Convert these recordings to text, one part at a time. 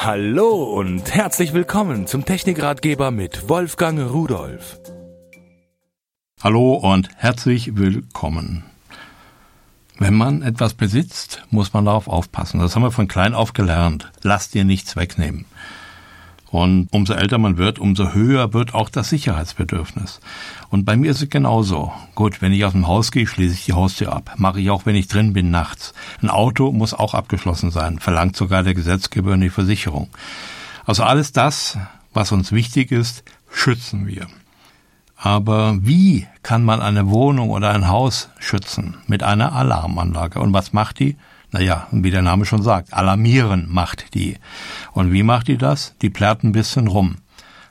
Hallo und herzlich willkommen zum Technikratgeber mit Wolfgang Rudolf. Hallo und herzlich willkommen. Wenn man etwas besitzt, muss man darauf aufpassen. Das haben wir von klein auf gelernt. Lass dir nichts wegnehmen. Und umso älter man wird, umso höher wird auch das Sicherheitsbedürfnis. Und bei mir ist es genauso. Gut, wenn ich aus dem Haus gehe, schließe ich die Haustür ab. Mache ich auch, wenn ich drin bin, nachts. Ein Auto muss auch abgeschlossen sein, verlangt sogar der Gesetzgeber und die Versicherung. Also alles das, was uns wichtig ist, schützen wir. Aber wie kann man eine Wohnung oder ein Haus schützen? Mit einer Alarmanlage. Und was macht die? Naja, wie der Name schon sagt, alarmieren macht die. Und wie macht die das? Die plärrt ein bisschen rum.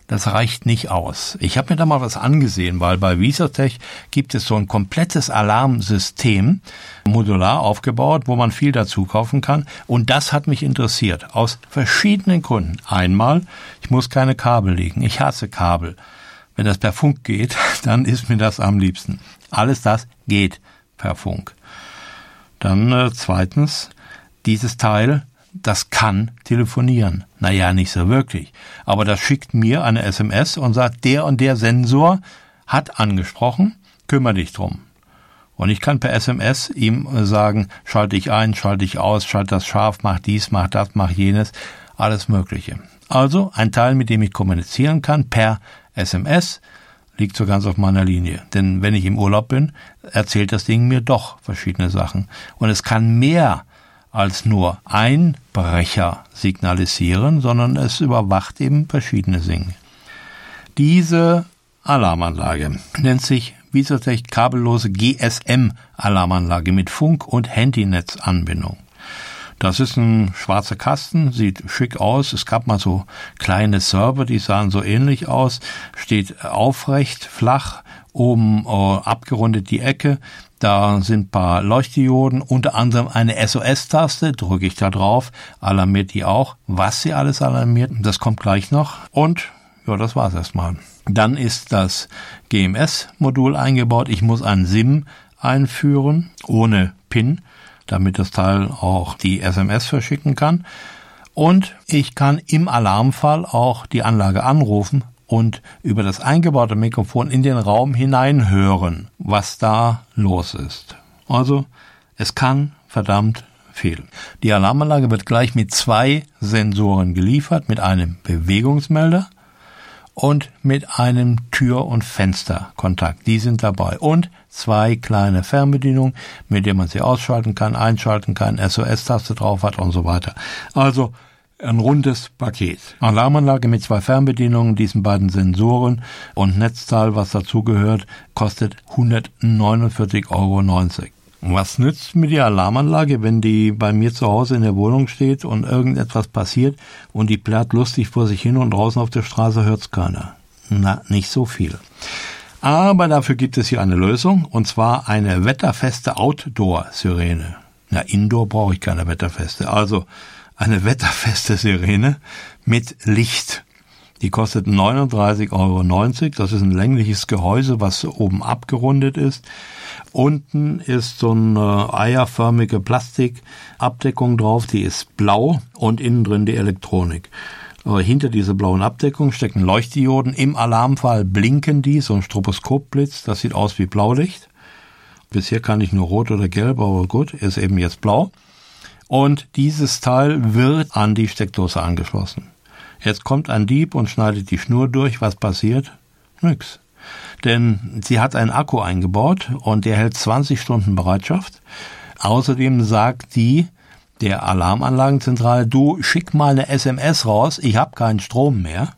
Das reicht nicht aus. Ich habe mir da mal was angesehen, weil bei Visatech gibt es so ein komplettes Alarmsystem, modular aufgebaut, wo man viel dazu kaufen kann. Und das hat mich interessiert, aus verschiedenen Gründen. Einmal, ich muss keine Kabel legen. Ich hasse Kabel. Wenn das per Funk geht, dann ist mir das am liebsten. Alles das geht per Funk. Dann äh, zweitens, dieses Teil, das kann telefonieren. Naja, nicht so wirklich. Aber das schickt mir eine SMS und sagt, der und der Sensor hat angesprochen, kümmere dich drum. Und ich kann per SMS ihm äh, sagen, schalte ich ein, schalte ich aus, schalte das scharf, mach dies, mach das, mach jenes, alles Mögliche. Also ein Teil, mit dem ich kommunizieren kann per SMS, liegt so ganz auf meiner Linie. Denn wenn ich im Urlaub bin, erzählt das Ding mir doch verschiedene Sachen. Und es kann mehr als nur Einbrecher signalisieren, sondern es überwacht eben verschiedene Dinge. Diese Alarmanlage nennt sich Visotech kabellose GSM-Alarmanlage mit Funk- und Handynetzanbindung. Das ist ein schwarzer Kasten, sieht schick aus. Es gab mal so kleine Server, die sahen so ähnlich aus. Steht aufrecht, flach, oben äh, abgerundet die Ecke. Da sind paar Leuchtdioden, unter anderem eine SOS-Taste, drücke ich da drauf, alarmiert die auch. Was sie alles alarmiert, das kommt gleich noch. Und ja, das war's erstmal. Dann ist das GMS-Modul eingebaut. Ich muss ein SIM einführen, ohne PIN damit das Teil auch die SMS verschicken kann. Und ich kann im Alarmfall auch die Anlage anrufen und über das eingebaute Mikrofon in den Raum hineinhören, was da los ist. Also, es kann verdammt viel. Die Alarmanlage wird gleich mit zwei Sensoren geliefert, mit einem Bewegungsmelder und mit einem Tür- und Fensterkontakt. Die sind dabei. Und zwei kleine Fernbedienungen, mit denen man sie ausschalten kann, einschalten kann, SOS-Taste drauf hat und so weiter. Also ein rundes Paket. Alarmanlage mit zwei Fernbedienungen, diesen beiden Sensoren und Netzteil, was dazugehört, kostet 149,90 Euro. Was nützt mir die Alarmanlage, wenn die bei mir zu Hause in der Wohnung steht und irgendetwas passiert und die plärrt lustig vor sich hin und draußen auf der Straße hört's keiner? Na, nicht so viel. Aber dafür gibt es hier eine Lösung, und zwar eine wetterfeste Outdoor-Sirene. Na, Indoor brauche ich keine wetterfeste. Also eine wetterfeste Sirene mit Licht. Die kostet 39,90 Euro. Das ist ein längliches Gehäuse, was oben abgerundet ist. Unten ist so eine eierförmige Plastikabdeckung drauf, die ist blau und innen drin die Elektronik. Hinter dieser blauen Abdeckung stecken Leuchtdioden. Im Alarmfall blinken die, so ein Stroboskopblitz, das sieht aus wie Blaulicht. Bisher kann ich nur rot oder gelb, aber gut, ist eben jetzt blau. Und dieses Teil wird an die Steckdose angeschlossen. Jetzt kommt ein Dieb und schneidet die Schnur durch. Was passiert? Nix. Denn sie hat einen Akku eingebaut und der hält 20 Stunden Bereitschaft. Außerdem sagt die der Alarmanlagenzentrale, du schick mal eine SMS raus, ich habe keinen Strom mehr.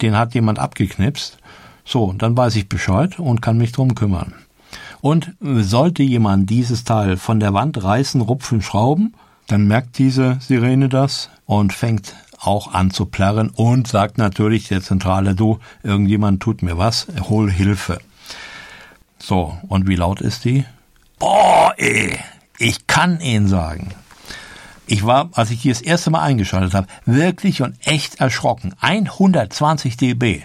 Den hat jemand abgeknipst. So, dann weiß ich Bescheid und kann mich drum kümmern. Und sollte jemand dieses Teil von der Wand reißen, rupfen, schrauben, dann merkt diese Sirene das und fängt auch an zu plärren und sagt natürlich der Zentrale, du, irgendjemand tut mir was, hol Hilfe. So, und wie laut ist die? Boah, ey, ich kann Ihnen sagen. Ich war, als ich die das erste Mal eingeschaltet habe, wirklich und echt erschrocken. 120 dB.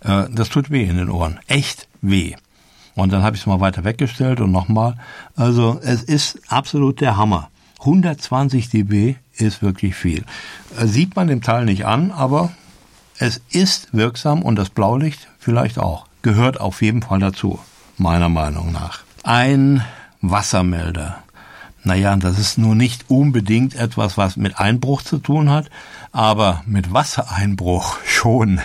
Äh, das tut weh in den Ohren. Echt weh. Und dann habe ich es mal weiter weggestellt und nochmal. Also es ist absolut der Hammer. 120 dB ist wirklich viel. Äh, sieht man dem Teil nicht an, aber es ist wirksam und das Blaulicht vielleicht auch. Gehört auf jeden Fall dazu, meiner Meinung nach. Ein Wassermelder. Naja, das ist nur nicht unbedingt etwas, was mit Einbruch zu tun hat, aber mit Wassereinbruch schon.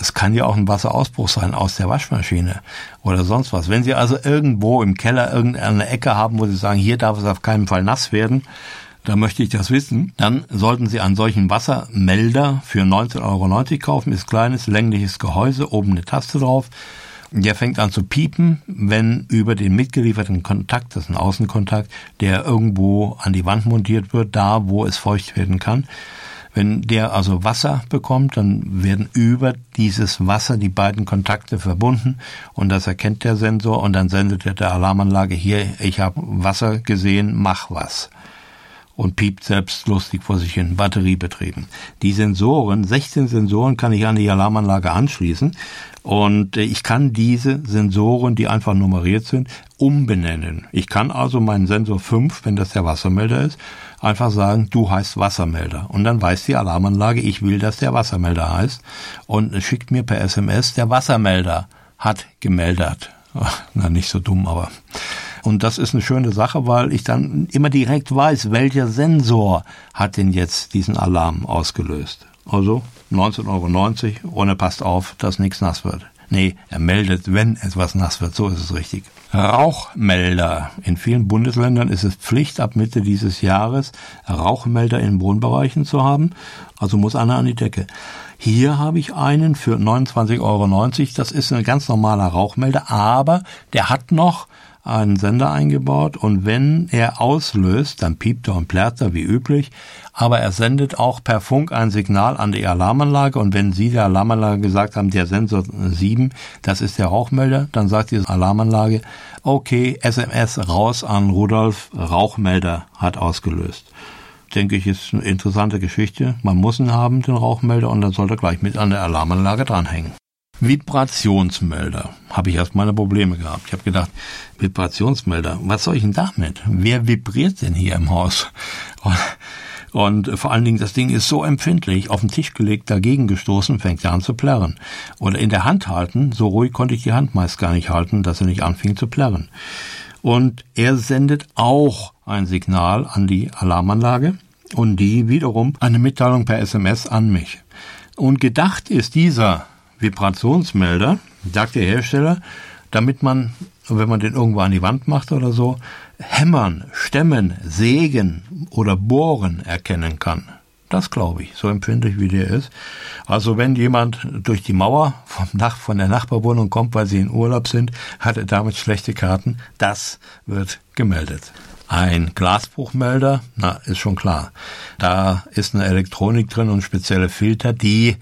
Es kann ja auch ein Wasserausbruch sein aus der Waschmaschine oder sonst was. Wenn Sie also irgendwo im Keller irgendeine Ecke haben, wo Sie sagen, hier darf es auf keinen Fall nass werden, da möchte ich das wissen, dann sollten Sie einen solchen Wassermelder für 19,90 Euro kaufen. Ist kleines, längliches Gehäuse, oben eine Taste drauf. Der fängt an zu piepen, wenn über den mitgelieferten Kontakt, das ist ein Außenkontakt, der irgendwo an die Wand montiert wird, da wo es feucht werden kann. Wenn der also Wasser bekommt, dann werden über dieses Wasser die beiden Kontakte verbunden und das erkennt der Sensor und dann sendet er der Alarmanlage hier, ich habe Wasser gesehen, mach was und piept selbst lustig vor sich hin, batteriebetrieben. Die Sensoren, 16 Sensoren kann ich an die Alarmanlage anschließen und äh, ich kann diese Sensoren, die einfach nummeriert sind, umbenennen. Ich kann also meinen Sensor 5, wenn das der Wassermelder ist, einfach sagen, du heißt Wassermelder. Und dann weiß die Alarmanlage, ich will, dass der Wassermelder heißt und schickt mir per SMS, der Wassermelder hat gemeldet. Ach, na, nicht so dumm, aber und das ist eine schöne Sache, weil ich dann immer direkt weiß, welcher Sensor hat denn jetzt diesen Alarm ausgelöst. Also 19,90 Euro und er passt auf, dass nichts nass wird. Nee, er meldet, wenn etwas nass wird, so ist es richtig. Rauchmelder. In vielen Bundesländern ist es Pflicht, ab Mitte dieses Jahres Rauchmelder in Wohnbereichen zu haben. Also muss einer an die Decke. Hier habe ich einen für 29,90 Euro. Das ist ein ganz normaler Rauchmelder, aber der hat noch einen Sender eingebaut und wenn er auslöst, dann piept er und plärrt er wie üblich, aber er sendet auch per Funk ein Signal an die Alarmanlage und wenn Sie der Alarmanlage gesagt haben, der Sensor 7, das ist der Rauchmelder, dann sagt die Alarmanlage, okay, SMS raus an Rudolf, Rauchmelder hat ausgelöst denke ich, ist eine interessante Geschichte. Man muss ihn haben, den Rauchmelder, und dann sollte er gleich mit an der Alarmanlage dranhängen. Vibrationsmelder. Habe ich erst meine Probleme gehabt. Ich habe gedacht, Vibrationsmelder, was soll ich denn damit? Wer vibriert denn hier im Haus? Und, und vor allen Dingen, das Ding ist so empfindlich, auf den Tisch gelegt, dagegen gestoßen, fängt er an zu plärren. Oder in der Hand halten, so ruhig konnte ich die Hand meist gar nicht halten, dass er nicht anfing zu plärren. Und er sendet auch ein Signal an die Alarmanlage und die wiederum eine Mitteilung per SMS an mich. Und gedacht ist dieser Vibrationsmelder, sagt der Hersteller, damit man, wenn man den irgendwo an die Wand macht oder so, hämmern, stemmen, sägen oder bohren erkennen kann. Das glaube ich, so empfindlich wie der ist. Also wenn jemand durch die Mauer vom Nach von der Nachbarwohnung kommt, weil sie in Urlaub sind, hat er damit schlechte Karten. Das wird gemeldet. Ein Glasbruchmelder, na, ist schon klar. Da ist eine Elektronik drin und spezielle Filter, die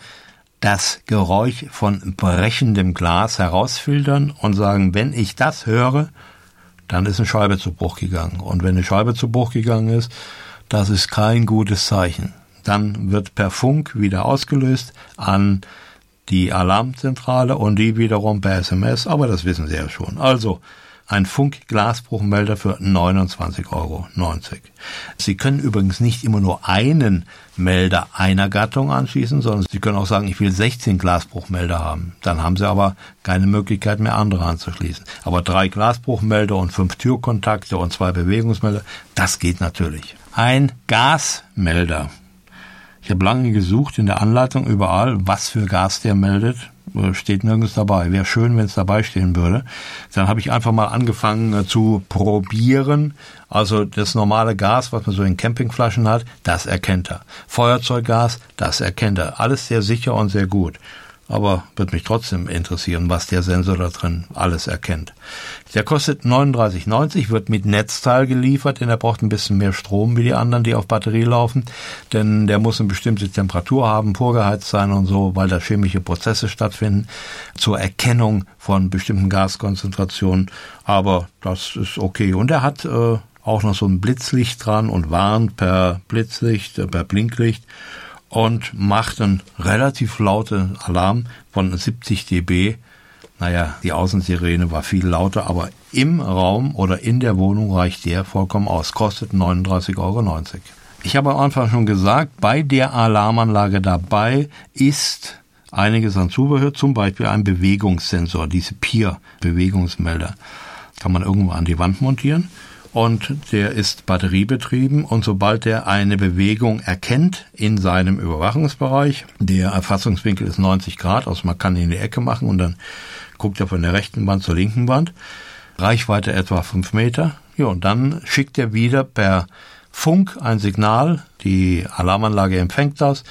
das Geräusch von brechendem Glas herausfiltern und sagen, wenn ich das höre, dann ist eine Scheibe zu Bruch gegangen. Und wenn eine Scheibe zu Bruch gegangen ist, das ist kein gutes Zeichen. Dann wird per Funk wieder ausgelöst an die Alarmzentrale und die wiederum per SMS, aber das wissen Sie ja schon. Also, ein Funkglasbruchmelder für 29,90 Euro. Sie können übrigens nicht immer nur einen Melder einer Gattung anschließen, sondern Sie können auch sagen, ich will 16 Glasbruchmelder haben. Dann haben Sie aber keine Möglichkeit mehr, andere anzuschließen. Aber drei Glasbruchmelder und fünf Türkontakte und zwei Bewegungsmelder, das geht natürlich. Ein Gasmelder. Ich habe lange gesucht in der Anleitung überall, was für Gas der meldet. Äh, steht nirgends dabei. Wäre schön, wenn es dabei stehen würde. Dann habe ich einfach mal angefangen äh, zu probieren. Also das normale Gas, was man so in Campingflaschen hat, das erkennt er. Feuerzeuggas, das erkennt er. Alles sehr sicher und sehr gut aber wird mich trotzdem interessieren, was der Sensor da drin alles erkennt. Der kostet 39,90, wird mit Netzteil geliefert, denn er braucht ein bisschen mehr Strom wie die anderen, die auf Batterie laufen, denn der muss eine bestimmte Temperatur haben, vorgeheizt sein und so, weil da chemische Prozesse stattfinden zur Erkennung von bestimmten Gaskonzentrationen, aber das ist okay. Und er hat äh, auch noch so ein Blitzlicht dran und warnt per Blitzlicht, äh, per Blinklicht und macht einen relativ lauten Alarm von 70 dB. Naja, die Außensirene war viel lauter, aber im Raum oder in der Wohnung reicht der vollkommen aus. Kostet 39,90 Euro. Ich habe am Anfang schon gesagt, bei der Alarmanlage dabei ist einiges an Zubehör, zum Beispiel ein Bewegungssensor, diese Peer-Bewegungsmelder. Kann man irgendwo an die Wand montieren und der ist batteriebetrieben. Und sobald er eine Bewegung erkennt in seinem Überwachungsbereich, der Erfassungswinkel ist 90 Grad, also man kann ihn in die Ecke machen und dann guckt er von der rechten Wand zur linken Wand, Reichweite etwa 5 Meter, ja, und dann schickt er wieder per Funk ein Signal, die Alarmanlage empfängt das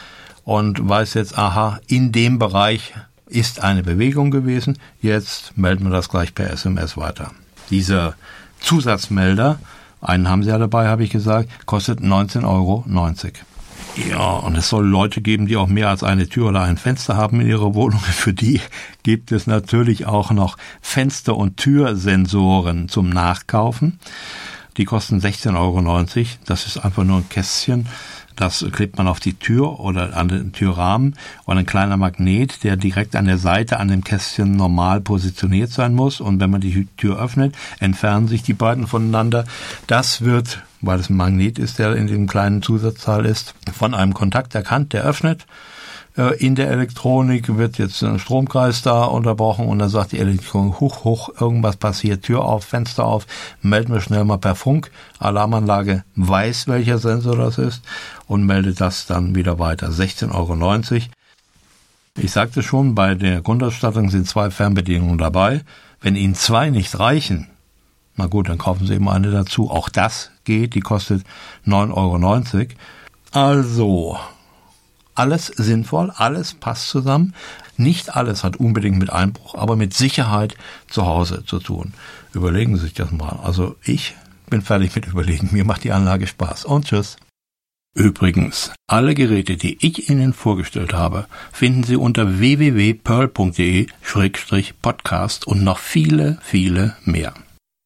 und weiß jetzt, aha, in dem Bereich ist eine Bewegung gewesen, jetzt melden wir das gleich per SMS weiter. Dieser Zusatzmelder, einen haben sie ja dabei, habe ich gesagt, kostet 19,90 Euro. Ja, und es soll Leute geben, die auch mehr als eine Tür oder ein Fenster haben in ihrer Wohnung. Für die gibt es natürlich auch noch Fenster- und Türsensoren zum Nachkaufen. Die kosten 16,90 Euro. Das ist einfach nur ein Kästchen das klebt man auf die Tür oder an den Türrahmen und ein kleiner Magnet, der direkt an der Seite an dem Kästchen normal positioniert sein muss. Und wenn man die Tür öffnet, entfernen sich die beiden voneinander. Das wird, weil es ein Magnet ist, der in dem kleinen Zusatzteil ist, von einem Kontakt erkannt, der öffnet in der Elektronik wird jetzt ein Stromkreis da unterbrochen und dann sagt die Elektronik, hoch, hoch, irgendwas passiert, Tür auf, Fenster auf, melden wir schnell mal per Funk. Alarmanlage weiß, welcher Sensor das ist und meldet das dann wieder weiter. 16,90 Euro. Ich sagte schon, bei der Grundausstattung sind zwei Fernbedienungen dabei. Wenn Ihnen zwei nicht reichen, na gut, dann kaufen Sie eben eine dazu. Auch das geht, die kostet 9,90 Euro. Also, alles sinnvoll, alles passt zusammen. Nicht alles hat unbedingt mit Einbruch, aber mit Sicherheit zu Hause zu tun. Überlegen Sie sich das mal. Also ich bin fertig mit Überlegen. Mir macht die Anlage Spaß. Und tschüss. Übrigens, alle Geräte, die ich Ihnen vorgestellt habe, finden Sie unter www.pearl.de-podcast und noch viele, viele mehr.